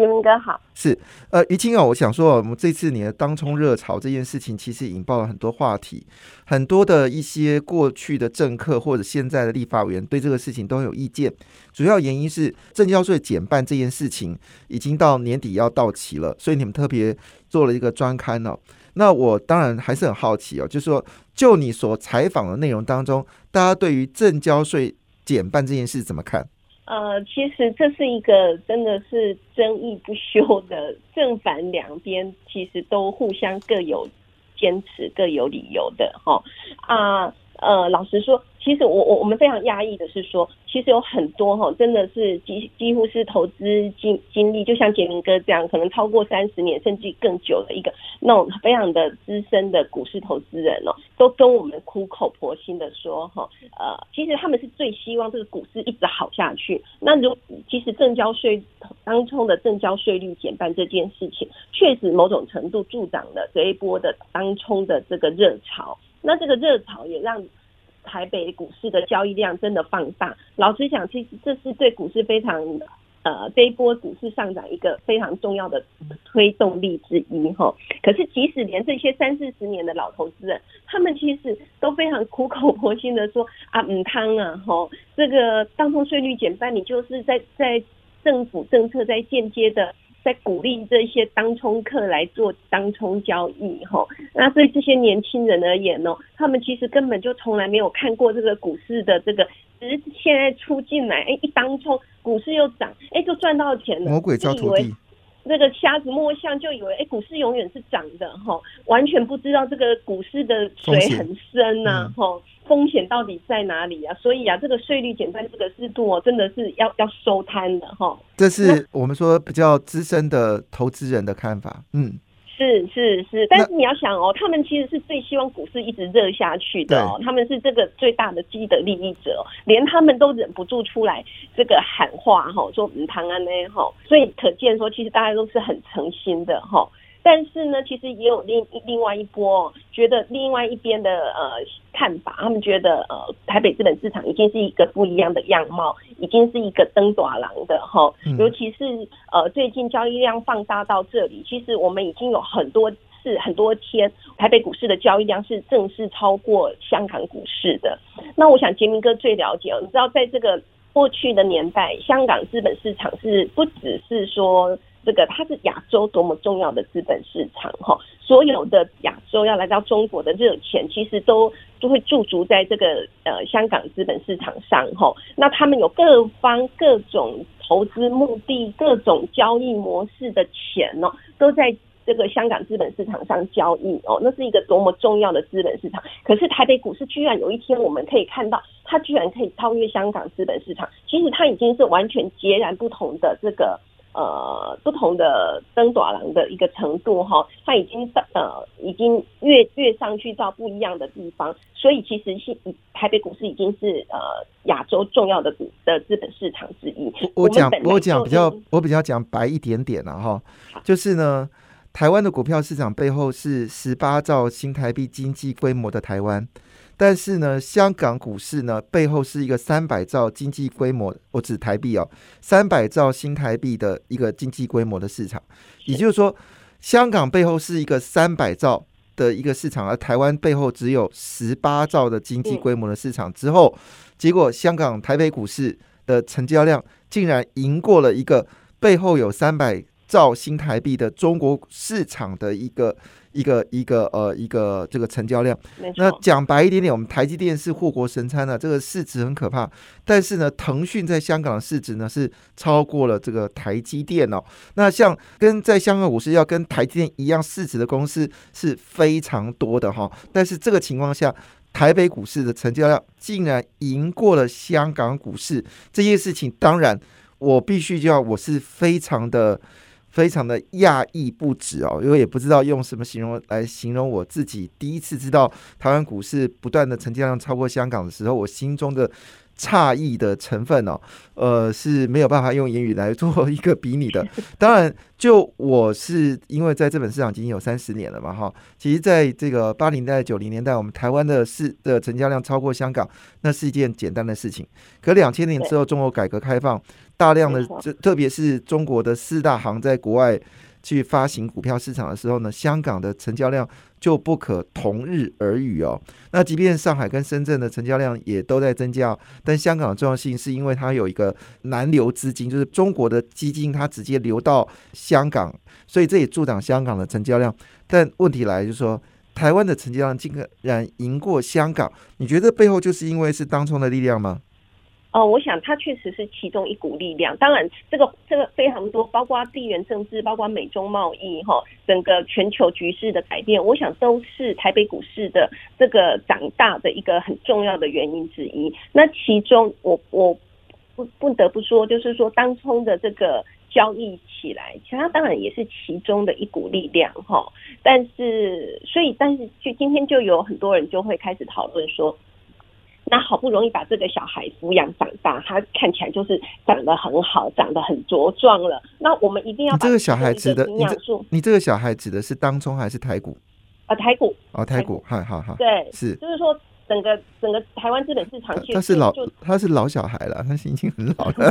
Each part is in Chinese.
杰明哥好，是呃，于清哦，我想说，我们这次你的当冲热潮这件事情，其实引爆了很多话题，很多的一些过去的政客或者现在的立法委员对这个事情都有意见。主要原因是证交税减半这件事情已经到年底要到期了，所以你们特别做了一个专刊哦。那我当然还是很好奇哦，就是说，就你所采访的内容当中，大家对于证交税减半这件事怎么看？呃，其实这是一个真的是争议不休的，正反两边其实都互相各有坚持、各有理由的哈。啊呃，老实说。其实我我我们非常压抑的是说，其实有很多哈，真的是几几乎是投资经经历，就像杰明哥这样，可能超过三十年甚至更久的一个那种非常的资深的股市投资人哦，都跟我们苦口婆心的说哈，呃，其实他们是最希望这个股市一直好下去。那如其实正交税当冲的正交税率减半这件事情，确实某种程度助长了这一波的当冲的这个热潮。那这个热潮也让。台北股市的交易量真的放大，老实讲，其实这是对股市非常呃这一波股市上涨一个非常重要的推动力之一哈。可是即使连这些三四十年的老投资人，他们其实都非常苦口婆心的说啊，唔汤啊，哈，这个当中税率减半，你就是在在政府政策在间接的。在鼓励这些当冲客来做当冲交易，哈，那对这些年轻人而言呢，他们其实根本就从来没有看过这个股市的这个，只是现在出进来，哎，一当冲股市又涨，哎，就赚到钱了，魔鬼教徒弟。那个瞎子摸象就以为，哎，股市永远是涨的，哈，完全不知道这个股市的水很深呐，哈，风险到底在哪里啊？所以啊，这个税率减半这个制度哦，真的是要要收摊的，哈。这是我们说比较资深的投资人的看法，嗯。是是是，但是你要想哦，他们其实是最希望股市一直热下去的哦，他们是这个最大的既得利益者，连他们都忍不住出来这个喊话哈，说唔唐安呢哈，所以可见说其实大家都是很诚心的哈。但是呢，其实也有另另外一波，觉得另外一边的呃看法，他们觉得呃台北资本市场已经是一个不一样的样貌，已经是一个登短廊的哈，尤其是呃最近交易量放大到这里，其实我们已经有很多次很多天台北股市的交易量是正式超过香港股市的。那我想杰明哥最了解，你知道在这个过去的年代，香港资本市场是不只是说。这个它是亚洲多么重要的资本市场哈，所有的亚洲要来到中国的热钱，其实都都会驻足在这个呃香港资本市场上哈。那他们有各方各种投资目的、各种交易模式的钱哦，都在这个香港资本市场上交易哦。那是一个多么重要的资本市场。可是台北股市居然有一天我们可以看到，它居然可以超越香港资本市场。其实它已经是完全截然不同的这个。呃，不同的登短廊的一个程度哈，它已经到呃，已经越越上去到不一样的地方，所以其实是台北股市已经是呃亚洲重要的股的资本市场之一。我讲我讲比较我比较讲白一点点了哈，就是呢，台湾的股票市场背后是十八兆新台币经济规模的台湾。但是呢，香港股市呢背后是一个三百兆经济规模，我指台币哦，三百兆新台币的一个经济规模的市场。也就是说，香港背后是一个三百兆的一个市场，而台湾背后只有十八兆的经济规模的市场。之后，结果香港台北股市的成交量竟然赢过了一个背后有三百兆新台币的中国市场的一个。一个一个呃一个这个成交量，那讲白一点点，我们台积电是护国神餐呢，这个市值很可怕。但是呢，腾讯在香港的市值呢是超过了这个台积电哦。那像跟在香港股市要跟台积电一样市值的公司是非常多的哈。但是这个情况下，台北股市的成交量竟然赢过了香港股市，这件事情当然我必须就要我是非常的。非常的讶异不止哦，因为也不知道用什么形容来形容我自己第一次知道台湾股市不断的成交量超过香港的时候，我心中的。诧异的成分哦，呃是没有办法用言语来做一个比拟的。当然，就我是因为在这本市场已经有三十年了嘛，哈。其实，在这个八零代、九零年代，我们台湾的市的成交量超过香港，那是一件简单的事情。可两千年之后，中国改革开放，大量的这特别是中国的四大行在国外。去发行股票市场的时候呢，香港的成交量就不可同日而语哦。那即便上海跟深圳的成交量也都在增加，但香港的重要性是因为它有一个南流资金，就是中国的基金它直接流到香港，所以这也助长香港的成交量。但问题来就是说，台湾的成交量竟然赢过香港，你觉得背后就是因为是当冲的力量吗？哦，我想它确实是其中一股力量。当然，这个这个非常多，包括地缘政治，包括美中贸易，哈，整个全球局势的改变，我想都是台北股市的这个长大的一个很重要的原因之一。那其中，我我不不得不说，就是说当冲的这个交易起来，其他当然也是其中的一股力量，哈。但是，所以，但是就今天就有很多人就会开始讨论说。那好不容易把这个小孩抚养长大，他看起来就是长得很好，长得很茁壮了。那我们一定要这个小孩指的营养素，你这个小孩指的是当中还是台股？啊，台股哦，台股，好好好，对，是，就是说。整个整个台湾资本市场，他是老他是老小孩了，他心情很老了。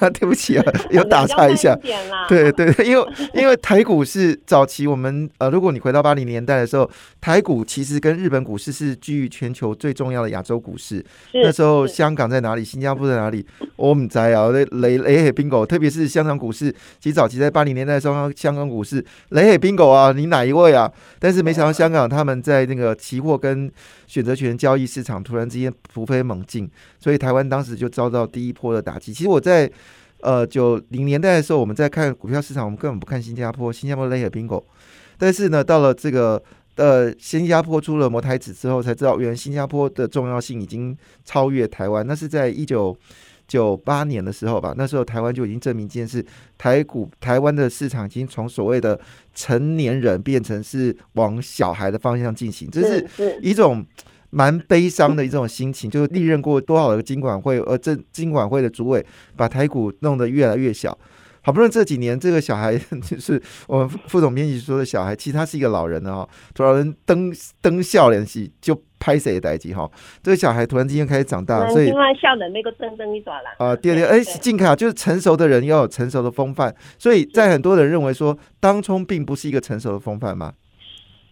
对不起啊，有打岔一下。对对，因为因为台股是早期我们呃，如果你回到八零年代的时候，台股其实跟日本股市是居于全球最重要的亚洲股市。那时候香港在哪里？新加坡在哪里？我们在啊，雷雷海宾狗，特别是香港股市，其实早期在八零年代的时候，香港股市雷海宾狗啊，你哪一位啊？但是没想到香香港他们在那个期货跟选择权交易市场突然之间突飞猛进，所以台湾当时就遭到第一波的打击。其实我在呃九零年代的时候，我们在看股票市场，我们根本不看新加坡，新加坡 Lay Bingo。但是呢，到了这个呃新加坡出了摩台指之后，才知道原来新加坡的重要性已经超越台湾。那是在一九。九八年的时候吧，那时候台湾就已经证明一件事，台股台湾的市场已经从所谓的成年人变成是往小孩的方向进行，这是一种蛮悲伤的一种心情。就是历任过多少个金管会，呃，这金管会的主委把台股弄得越来越小。好不容易这几年，这个小孩 就是我们副总编辑说的小孩，其实他是一个老人哦，突然登登笑脸戏就拍谁的代机哈。这个小孩突然之间开始长大，所以笑的那个噔噔一爪啦。啊，对对，哎，静凯就是成熟的人要有成熟的风范，所以在很多人认为说，当冲并不是一个成熟的风范吗？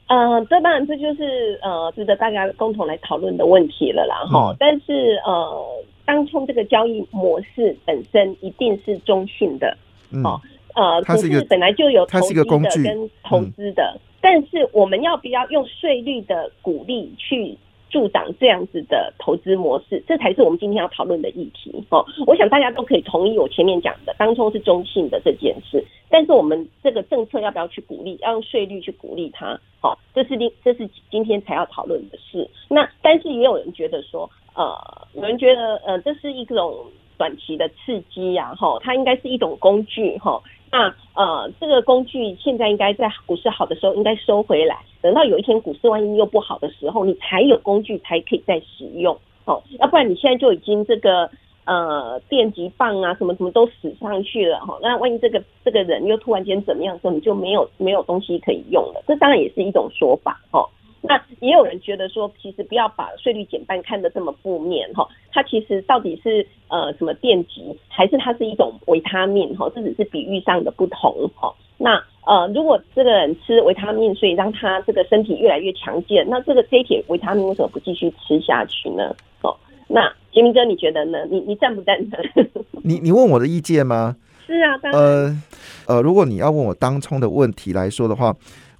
呃，这当然这就是呃值得大家共同来讨论的问题了啦哈。但是呃，当冲这个交易模式本身一定是中性的。哦，呃，股市本来就有投资的跟投资的，但是我们要不要用税率的鼓励去助长这样子的投资模式？这才是我们今天要讨论的议题。哦，我想大家都可以同意我前面讲的，当初是中性的这件事，但是我们这个政策要不要去鼓励？要用税率去鼓励它？好，这是今这是今天才要讨论的事。那但是也有人觉得说，呃，有人觉得，呃，这是一种。短期的刺激呀，哈，它应该是一种工具，哈。那呃，这个工具现在应该在股市好的时候应该收回来，等到有一天股市万一又不好的时候，你才有工具才可以再使用，哦，要不然你现在就已经这个呃电极棒啊什么什么都使上去了，哈。那万一这个这个人又突然间怎么样时候，你就没有没有东西可以用了，这当然也是一种说法，哈。那也有人觉得说，其实不要把税率减半看得这么负面哈，它其实到底是呃什么电极，还是它是一种维他命哈？这只是比喻上的不同哈。那呃，如果这个人吃维他命，所以让他这个身体越来越强健，那这个这一铁维他命为什么不继续吃下去呢？哦，那杰明哥你觉得呢？你你赞不赞成？你你问我的意见吗？是啊，呃呃，如果你要问我当冲的问题来说的话。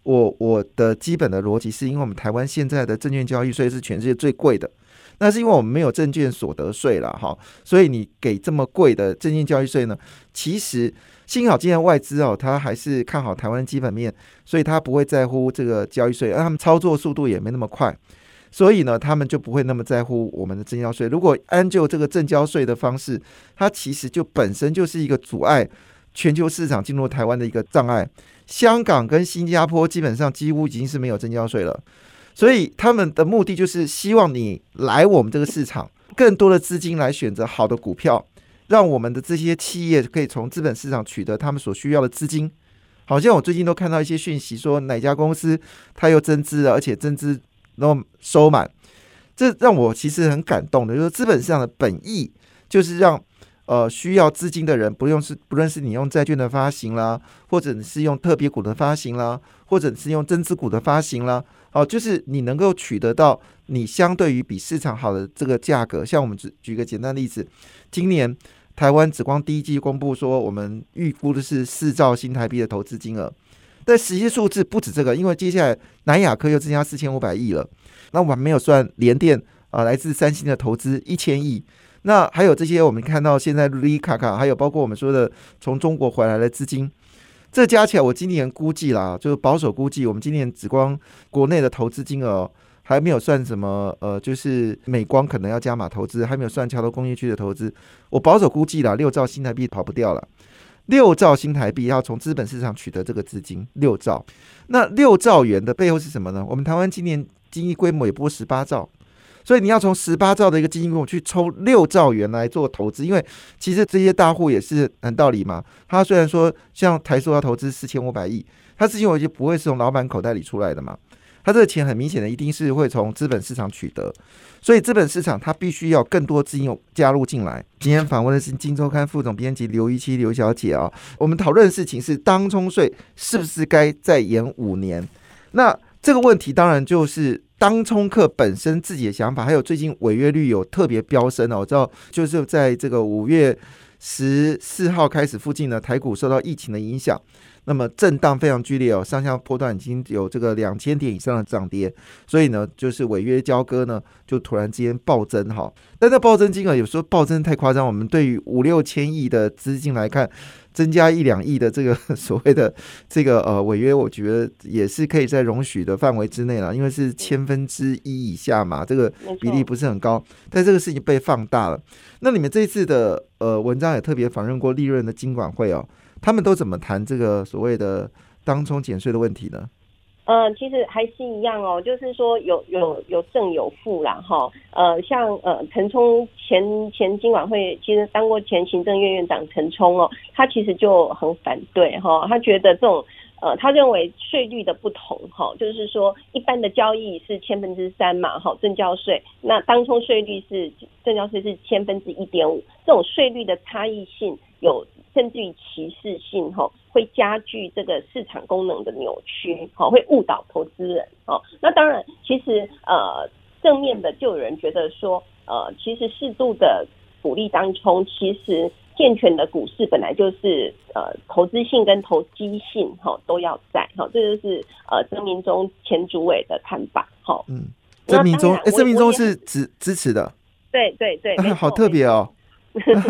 我我的基本的逻辑是因为我们台湾现在的证券交易税是全世界最贵的，那是因为我们没有证券所得税了哈，所以你给这么贵的证券交易税呢？其实幸好今天外资哦，他还是看好台湾基本面，所以他不会在乎这个交易税，而他们操作速度也没那么快。所以呢，他们就不会那么在乎我们的增交税。如果按就这个增交税的方式，它其实就本身就是一个阻碍全球市场进入台湾的一个障碍。香港跟新加坡基本上几乎已经是没有增交税了，所以他们的目的就是希望你来我们这个市场，更多的资金来选择好的股票，让我们的这些企业可以从资本市场取得他们所需要的资金。好像我最近都看到一些讯息，说哪家公司它又增资了，而且增资然后收满，这让我其实很感动的。就是资本市场的本意就是让呃需要资金的人，不用是不论是你用债券的发行啦，或者是用特别股的发行啦，或者是用增资股的发行啦，哦，就是你能够取得到你相对于比市场好的这个价格。像我们举举个简单例子，今年。台湾紫光第一季公布说，我们预估的是四兆新台币的投资金额，但实际数字不止这个，因为接下来南亚科又增加四千五百亿了。那我们没有算联电啊，来自三星的投资一千亿。那还有这些我们看到现在瑞卡卡，还有包括我们说的从中国回来的资金，这加起来我今年估计啦，就是保守估计，我们今年紫光国内的投资金额。还没有算什么，呃，就是美光可能要加码投资，还没有算桥头工业区的投资。我保守估计啦，六兆新台币跑不掉了。六兆新台币要从资本市场取得这个资金，六兆。那六兆元的背后是什么呢？我们台湾今年经济规模也不过十八兆，所以你要从十八兆的一个经济规模去抽六兆元来做投资，因为其实这些大户也是很道理嘛。他虽然说像台塑要投资四千五百亿，他资金我就不会是从老板口袋里出来的嘛。他这个钱很明显的一定是会从资本市场取得，所以资本市场它必须要更多资金加入进来。今天访问的是《金周刊》副总编辑刘一七刘小姐啊，我们讨论的事情是当冲税是不是该再延五年？那这个问题当然就是当冲客本身自己的想法，还有最近违约率有特别飙升哦。我知道就是在这个五月十四号开始附近呢，台股受到疫情的影响。那么震荡非常剧烈哦，上下波段已经有这个两千点以上的涨跌，所以呢，就是违约交割呢，就突然之间暴增哈。但这暴增金额有时候暴增太夸张，我们对于五六千亿的资金来看，增加一两亿的这个所谓的这个呃违约，我觉得也是可以在容许的范围之内了，因为是千分之一以下嘛，这个比例不是很高，但这个事情被放大了。那你们这次的呃文章也特别访问过利润的金管会哦。他们都怎么谈这个所谓的当冲减税的问题呢？嗯，其实还是一样哦，就是说有有有正有负啦，哈。呃，像呃陈冲前前经管会其实当过前行政院院长陈冲哦，他其实就很反对哈，他觉得这种呃他认为税率的不同哈，就是说一般的交易是千分之三嘛，哈，正交税，那当冲税率是正交税是千分之一点五，这种税率的差异性有。甚至于歧视性哈，会加剧这个市场功能的扭曲，哈，会误导投资人，哦。那当然，其实呃，正面的就有人觉得说，呃，其实适度的鼓励当中，其实健全的股市本来就是呃，投资性跟投机性哈都要在，哈，这就是呃，曾明忠前主委的看法，哈。嗯，曾明忠，哎，曾明忠是支支持的，对对对，好特别哦。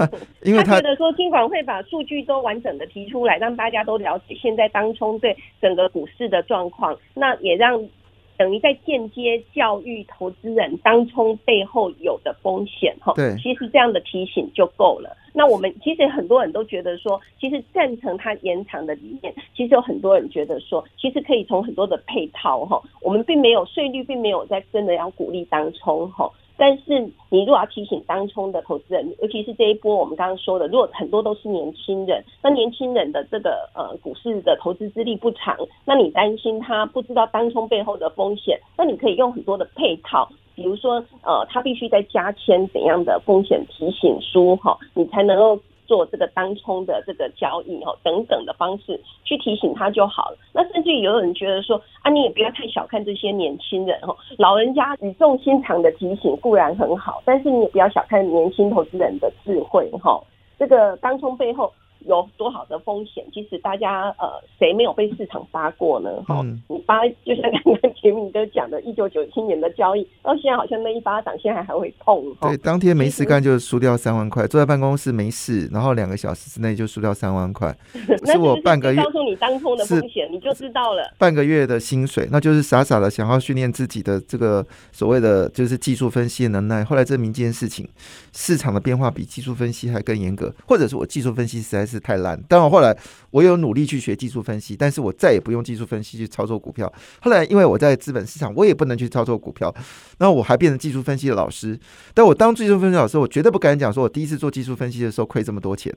因为他觉得说，金管会把数据都完整的提出来，让大家都了解现在当冲对整个股市的状况，那也让等于在间接教育投资人当冲背后有的风险哈。对，其实这样的提醒就够了。那我们其实很多人都觉得说，其实赞成它延长的理念，其实有很多人觉得说，其实可以从很多的配套哈，我们并没有税率，并没有在真的要鼓励当冲哈。但是你如果要提醒当冲的投资人，尤其是这一波我们刚刚说的，如果很多都是年轻人，那年轻人的这个呃股市的投资资历不长，那你担心他不知道当冲背后的风险，那你可以用很多的配套，比如说呃他必须在加签怎样的风险提醒书哈，你才能够。做这个当冲的这个交易哦，等等的方式去提醒他就好了。那甚至于有人觉得说啊，你也不要太小看这些年轻人哦，老人家语重心长的提醒固然很好，但是你也不要小看年轻投资人的智慧哈。这个当冲背后有多好的风险？其实大家呃，谁没有被市场杀过呢？哈，你八就像刚刚杰明哥讲的，一九九七年的交易，到现在好像那一巴掌现在还会痛。对，当天没事干就输掉三万块，坐在办公室没事，然后两个小时之内就输掉三万块。是我半个月告诉你当冲的风险，你就知道了。半个月的薪水，那就是傻傻的想要训练自己的这个所谓的就是技术分析的能耐。后来证明一件事情，市场的变化比技术分析还更严格，或者是我技术分析实在是太烂。当然后来我有努力去学技术分析，但是我再也不用技术分析去操作股票。后来因为我在资本市场，我也不能去操作股票，那我还变成技术分析的老师。但我当技术分析老师，我绝对不敢讲说我第一次做技术分析的时候亏这么多钱。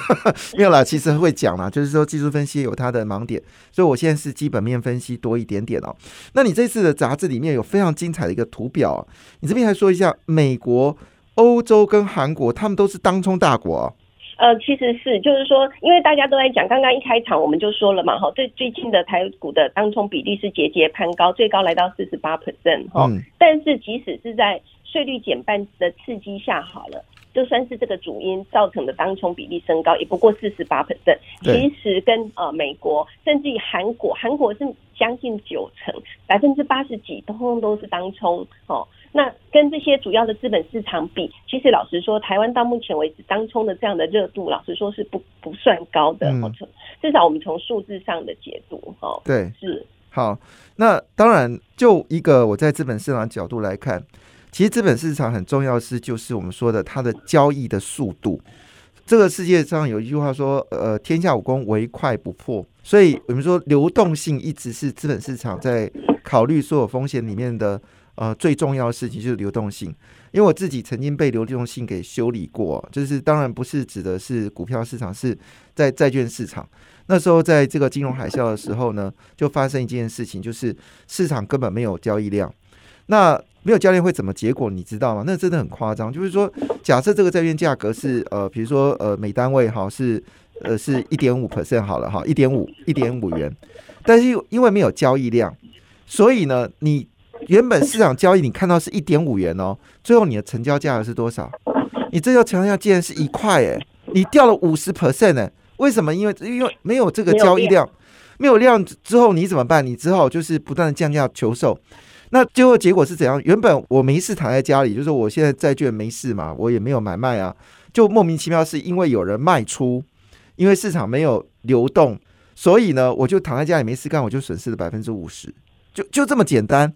没有啦，其实会讲啦，就是说技术分析有它的盲点，所以我现在是基本面分析多一点点哦。那你这次的杂志里面有非常精彩的一个图表，你这边还说一下美国、欧洲跟韩国，他们都是当冲大国。呃，其实是，就是说，因为大家都在讲，刚刚一开场我们就说了嘛，哈，最最近的台股的当冲比例是节节攀高，最高来到四十八 percent 哈。但是即使是在税率减半的刺激下，好了。就算是这个主因造成的当冲比例升高，也不过四十八 percent。其实跟呃美国甚至于韩国，韩国是将近九成，百分之八十几，通通都是当冲哦。那跟这些主要的资本市场比，其实老实说，台湾到目前为止当冲的这样的热度，老实说是不不算高的。嗯。至少我们从数字上的解读，哦，对，是好。那当然，就一个我在资本市场角度来看。其实资本市场很重要是，就是我们说的它的交易的速度。这个世界上有一句话说，呃，天下武功唯快不破。所以我们说流动性一直是资本市场在考虑所有风险里面的呃最重要的事情，就是流动性。因为我自己曾经被流动性给修理过，就是当然不是指的是股票市场，是在债券市场。那时候在这个金融海啸的时候呢，就发生一件事情，就是市场根本没有交易量。那没有教练会怎么结果？你知道吗？那真的很夸张。就是说，假设这个债券价格是呃，比如说呃，每单位哈是呃是一点五 percent 好了哈，一点五一点五元。但是因为没有交易量，所以呢，你原本市场交易你看到是一点五元哦，最后你的成交价格是多少？你这个成交价竟然是一块哎，你掉了五十 percent 呢？为什么？因为因为没有这个交易量，没有量之后你怎么办？你只好就是不断的降价求售。那最后结果是怎样？原本我没事躺在家里，就是我现在债券没事嘛，我也没有买卖啊，就莫名其妙是因为有人卖出，因为市场没有流动，所以呢，我就躺在家里没事干，我就损失了百分之五十，就就这么简单。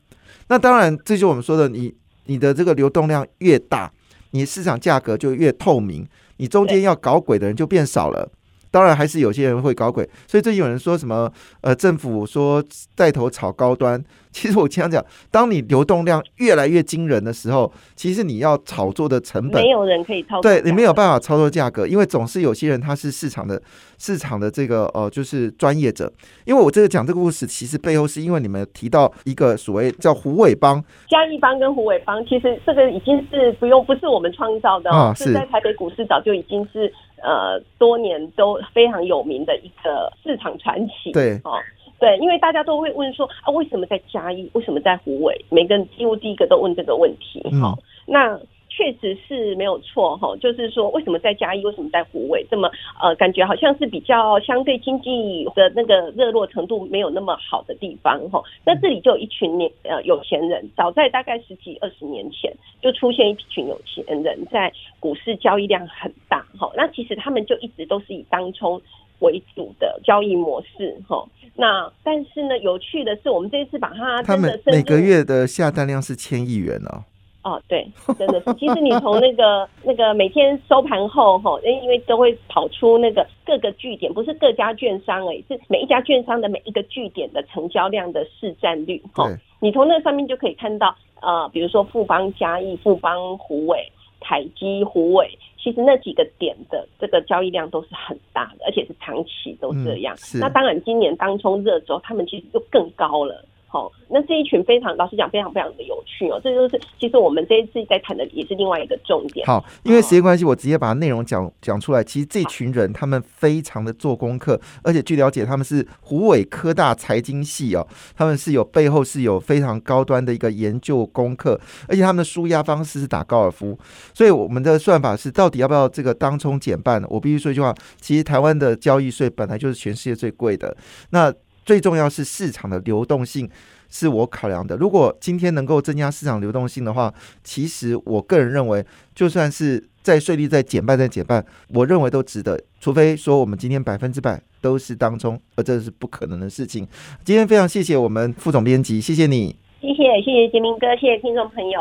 那当然，这就我们说的，你你的这个流动量越大，你市场价格就越透明，你中间要搞鬼的人就变少了。当然还是有些人会搞鬼，所以最近有人说什么呃，政府说带头炒高端。其实我经常讲，当你流动量越来越惊人的时候，其实你要炒作的成本没有人可以操作，对你没有办法操作价格，因为总是有些人他是市场的市场的这个呃，就是专业者。因为我这个讲这个故事，其实背后是因为你们提到一个所谓叫胡伟邦、嘉义邦跟胡伟邦，其实这个已经是不用不是我们创造的哦，是在台北股市早就已经是。呃，多年都非常有名的一个市场传奇。对，哦，对，因为大家都会问说啊，为什么在嘉义？为什么在湖尾？每个人几乎第一个都问这个问题。好，那。确实是没有错哈，就是说为什么在嘉义，为什么在湖尾，这么呃感觉好像是比较相对经济的那个热络程度没有那么好的地方哈。那这里就有一群年呃有钱人，早在大概十几二十年前就出现一群有钱人在股市交易量很大哈。那其实他们就一直都是以当冲为主的交易模式哈。那但是呢，有趣的是我们这一次把它他们每个月的下单量是千亿元哦。哦，对，真的是。其实你从那个那个每天收盘后哈，因为都会跑出那个各个据点，不是各家券商哎，是每一家券商的每一个据点的成交量的市占率哈。你从那上面就可以看到，呃，比如说富邦嘉义、富邦虎尾、凯基虎尾，其实那几个点的这个交易量都是很大的，而且是长期都这样。那当然，今年当冲热之后，他们其实就更高了。好，那这一群非常老实讲，非常非常的有趣哦。这就是其实我们这一次在谈的也是另外一个重点。好，因为时间关系，我直接把内容讲讲出来。其实这群人他们非常的做功课，而且据了解，他们是湖北科大财经系哦，他们是有背后是有非常高端的一个研究功课，而且他们的舒压方式是打高尔夫。所以我们的算法是，到底要不要这个当冲减半？我必须说一句话，其实台湾的交易税本来就是全世界最贵的。那最重要是市场的流动性是我考量的。如果今天能够增加市场流动性的话，其实我个人认为，就算是在税率再减半再减半，我认为都值得。除非说我们今天百分之百都是当中，而这是不可能的事情。今天非常谢谢我们副总编辑，谢谢你，谢谢谢谢杰明哥，谢谢听众朋友。